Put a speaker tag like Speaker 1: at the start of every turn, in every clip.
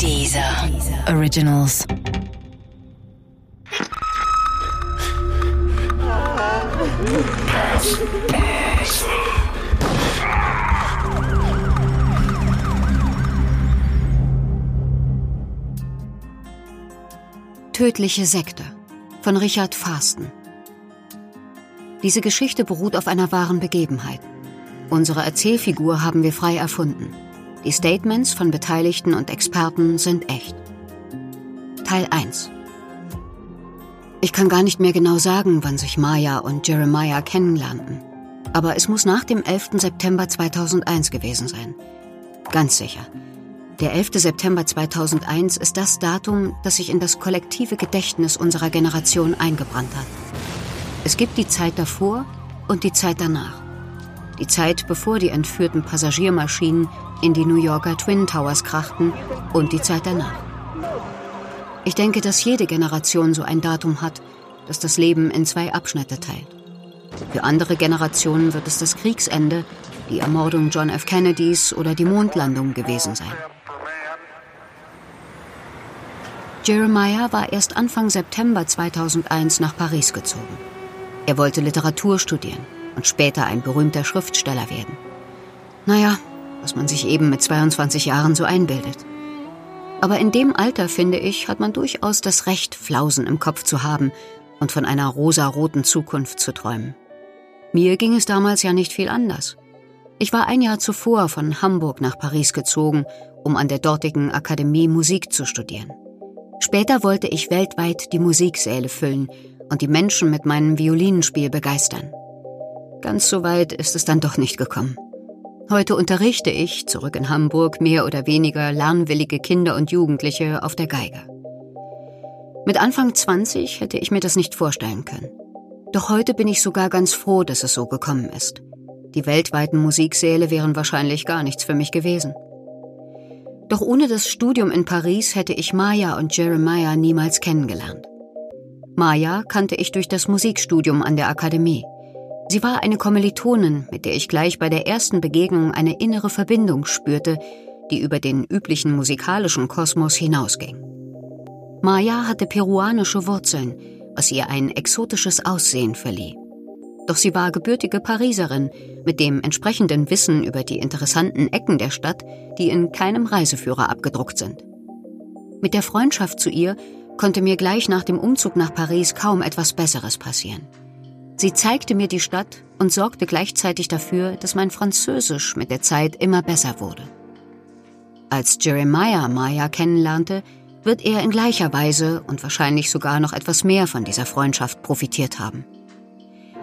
Speaker 1: Dieser Originals.
Speaker 2: Tödliche Sekte von Richard Farsten. Diese Geschichte beruht auf einer wahren Begebenheit. Unsere Erzählfigur haben wir frei erfunden. Die Statements von Beteiligten und Experten sind echt. Teil 1 Ich kann gar nicht mehr genau sagen, wann sich Maya und Jeremiah kennenlernten. Aber es muss nach dem 11. September 2001 gewesen sein. Ganz sicher. Der 11. September 2001 ist das Datum, das sich in das kollektive Gedächtnis unserer Generation eingebrannt hat. Es gibt die Zeit davor und die Zeit danach. Die Zeit, bevor die entführten Passagiermaschinen in die New Yorker Twin Towers krachten und die Zeit danach. Ich denke, dass jede Generation so ein Datum hat, das das Leben in zwei Abschnitte teilt. Für andere Generationen wird es das Kriegsende, die Ermordung John F. Kennedys oder die Mondlandung gewesen sein. Jeremiah war erst Anfang September 2001 nach Paris gezogen. Er wollte Literatur studieren und später ein berühmter Schriftsteller werden. Naja, was man sich eben mit 22 Jahren so einbildet. Aber in dem Alter, finde ich, hat man durchaus das Recht, Flausen im Kopf zu haben und von einer rosaroten Zukunft zu träumen. Mir ging es damals ja nicht viel anders. Ich war ein Jahr zuvor von Hamburg nach Paris gezogen, um an der dortigen Akademie Musik zu studieren. Später wollte ich weltweit die Musiksäle füllen und die Menschen mit meinem Violinenspiel begeistern. Ganz so weit ist es dann doch nicht gekommen. Heute unterrichte ich, zurück in Hamburg, mehr oder weniger lernwillige Kinder und Jugendliche auf der Geige. Mit Anfang 20 hätte ich mir das nicht vorstellen können. Doch heute bin ich sogar ganz froh, dass es so gekommen ist. Die weltweiten Musiksäle wären wahrscheinlich gar nichts für mich gewesen. Doch ohne das Studium in Paris hätte ich Maya und Jeremiah niemals kennengelernt. Maya kannte ich durch das Musikstudium an der Akademie. Sie war eine Kommilitonin, mit der ich gleich bei der ersten Begegnung eine innere Verbindung spürte, die über den üblichen musikalischen Kosmos hinausging. Maya hatte peruanische Wurzeln, was ihr ein exotisches Aussehen verlieh. Doch sie war gebürtige Pariserin mit dem entsprechenden Wissen über die interessanten Ecken der Stadt, die in keinem Reiseführer abgedruckt sind. Mit der Freundschaft zu ihr konnte mir gleich nach dem Umzug nach Paris kaum etwas Besseres passieren. Sie zeigte mir die Stadt und sorgte gleichzeitig dafür, dass mein Französisch mit der Zeit immer besser wurde. Als Jeremiah Maya kennenlernte, wird er in gleicher Weise und wahrscheinlich sogar noch etwas mehr von dieser Freundschaft profitiert haben.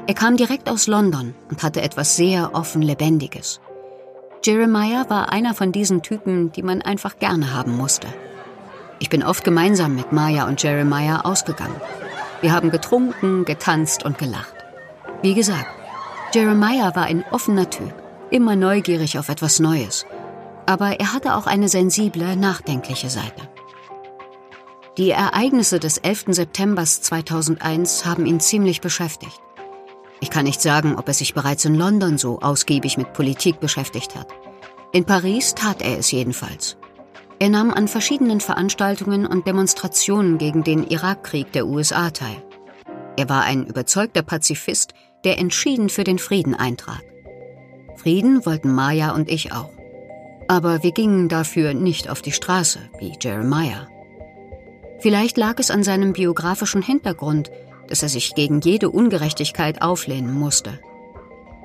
Speaker 2: Er kam direkt aus London und hatte etwas sehr offen Lebendiges. Jeremiah war einer von diesen Typen, die man einfach gerne haben musste. Ich bin oft gemeinsam mit Maya und Jeremiah ausgegangen. Wir haben getrunken, getanzt und gelacht. Wie gesagt, Jeremiah war ein offener Typ, immer neugierig auf etwas Neues. Aber er hatte auch eine sensible, nachdenkliche Seite. Die Ereignisse des 11. September 2001 haben ihn ziemlich beschäftigt. Ich kann nicht sagen, ob er sich bereits in London so ausgiebig mit Politik beschäftigt hat. In Paris tat er es jedenfalls. Er nahm an verschiedenen Veranstaltungen und Demonstrationen gegen den Irakkrieg der USA teil. Er war ein überzeugter Pazifist, der entschieden für den Frieden eintrat. Frieden wollten Maya und ich auch. Aber wir gingen dafür nicht auf die Straße, wie Jeremiah. Vielleicht lag es an seinem biografischen Hintergrund, dass er sich gegen jede Ungerechtigkeit auflehnen musste.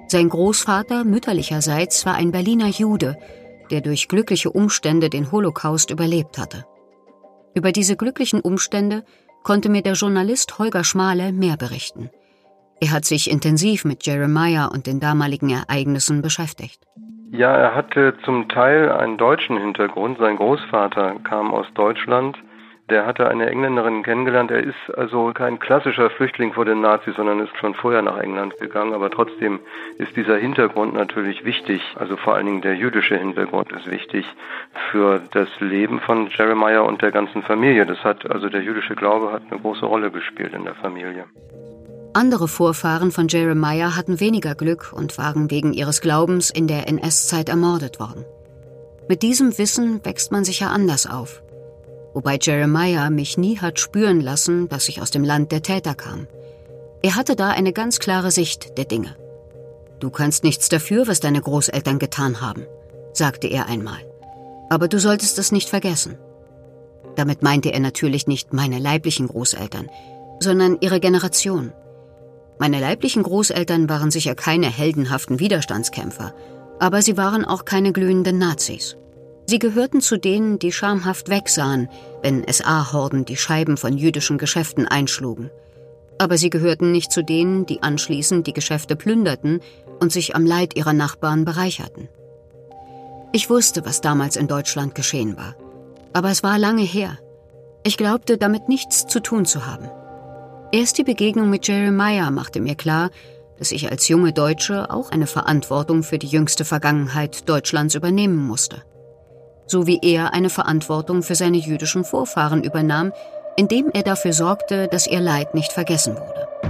Speaker 2: Sein Großvater mütterlicherseits war ein Berliner Jude, der durch glückliche Umstände den Holocaust überlebt hatte. Über diese glücklichen Umstände konnte mir der Journalist Holger Schmale mehr berichten. Er hat sich intensiv mit Jeremiah und den damaligen Ereignissen beschäftigt.
Speaker 3: Ja, er hatte zum Teil einen deutschen Hintergrund. Sein Großvater kam aus Deutschland. Der hatte eine Engländerin kennengelernt. Er ist also kein klassischer Flüchtling vor den Nazis, sondern ist schon vorher nach England gegangen. Aber trotzdem ist dieser Hintergrund natürlich wichtig. Also vor allen Dingen der jüdische Hintergrund ist wichtig für das Leben von Jeremiah und der ganzen Familie. Das hat also der jüdische Glaube hat eine große Rolle gespielt in der Familie.
Speaker 2: Andere Vorfahren von Jeremiah hatten weniger Glück und waren wegen ihres Glaubens in der NS-Zeit ermordet worden. Mit diesem Wissen wächst man sicher anders auf. wobei Jeremiah mich nie hat spüren lassen, dass ich aus dem Land der Täter kam. Er hatte da eine ganz klare Sicht der Dinge. Du kannst nichts dafür, was deine Großeltern getan haben, sagte er einmal. Aber du solltest es nicht vergessen. Damit meinte er natürlich nicht meine leiblichen Großeltern, sondern ihre Generation. Meine leiblichen Großeltern waren sicher keine heldenhaften Widerstandskämpfer, aber sie waren auch keine glühenden Nazis. Sie gehörten zu denen, die schamhaft wegsahen, wenn SA-Horden die Scheiben von jüdischen Geschäften einschlugen. Aber sie gehörten nicht zu denen, die anschließend die Geschäfte plünderten und sich am Leid ihrer Nachbarn bereicherten. Ich wusste, was damals in Deutschland geschehen war. Aber es war lange her. Ich glaubte, damit nichts zu tun zu haben. Erst die Begegnung mit Jeremiah machte mir klar, dass ich als junge Deutsche auch eine Verantwortung für die jüngste Vergangenheit Deutschlands übernehmen musste. So wie er eine Verantwortung für seine jüdischen Vorfahren übernahm, indem er dafür sorgte, dass ihr Leid nicht vergessen wurde.